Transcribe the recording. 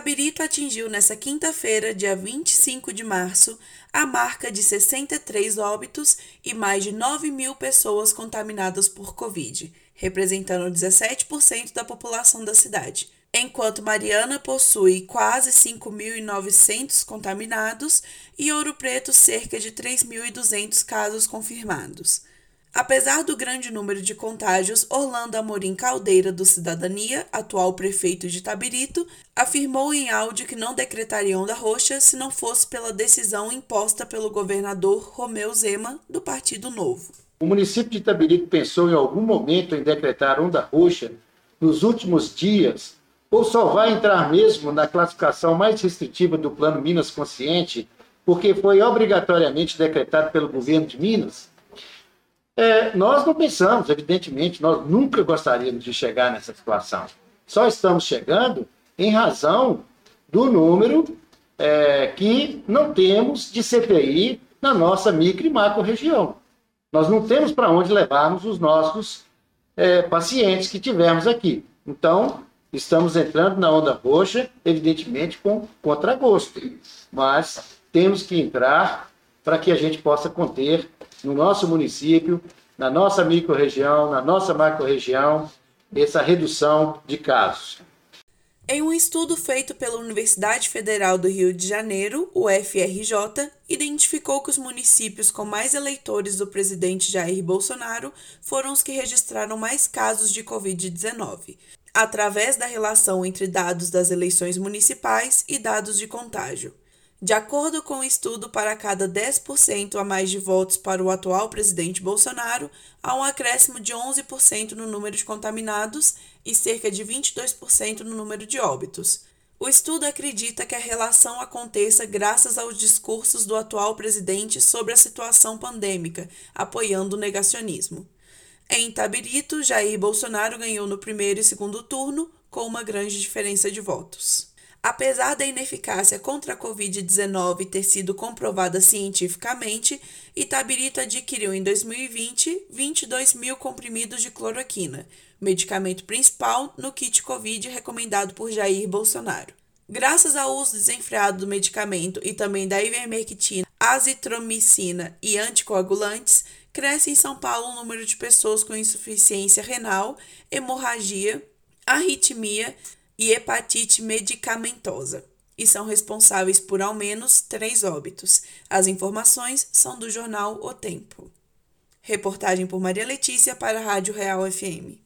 Itabirito atingiu nesta quinta-feira, dia 25 de março, a marca de 63 óbitos e mais de 9 mil pessoas contaminadas por Covid, representando 17% da população da cidade. Enquanto Mariana possui quase 5.900 contaminados e Ouro Preto cerca de 3.200 casos confirmados. Apesar do grande número de contágios, Orlando Amorim Caldeira, do Cidadania, atual prefeito de Tabirito, afirmou em áudio que não decretaria onda roxa se não fosse pela decisão imposta pelo governador Romeu Zema, do Partido Novo. O município de Tabirito pensou em algum momento em decretar onda roxa nos últimos dias, ou só vai entrar mesmo na classificação mais restritiva do Plano Minas Consciente, porque foi obrigatoriamente decretado pelo governo de Minas? É, nós não pensamos, evidentemente, nós nunca gostaríamos de chegar nessa situação. Só estamos chegando em razão do número é, que não temos de CPI na nossa micro e macro região. Nós não temos para onde levarmos os nossos é, pacientes que tivermos aqui. Então, estamos entrando na onda roxa, evidentemente com contragosto, mas temos que entrar para que a gente possa conter no nosso município, na nossa microrregião, na nossa macro-região, essa redução de casos. Em um estudo feito pela Universidade Federal do Rio de Janeiro, o FRJ, identificou que os municípios com mais eleitores do presidente Jair Bolsonaro foram os que registraram mais casos de Covid-19, através da relação entre dados das eleições municipais e dados de contágio. De acordo com o um estudo, para cada 10% a mais de votos para o atual presidente Bolsonaro, há um acréscimo de 11% no número de contaminados e cerca de 22% no número de óbitos. O estudo acredita que a relação aconteça graças aos discursos do atual presidente sobre a situação pandêmica, apoiando o negacionismo. Em Tabirito, Jair Bolsonaro ganhou no primeiro e segundo turno, com uma grande diferença de votos. Apesar da ineficácia contra a Covid-19 ter sido comprovada cientificamente, Itabirito adquiriu em 2020 22 mil comprimidos de cloroquina, medicamento principal no kit Covid recomendado por Jair Bolsonaro. Graças ao uso desenfreado do medicamento e também da ivermectina, azitromicina e anticoagulantes, cresce em São Paulo o número de pessoas com insuficiência renal, hemorragia, arritmia, e hepatite medicamentosa, e são responsáveis por ao menos três óbitos. As informações são do jornal O Tempo. Reportagem por Maria Letícia para a Rádio Real FM.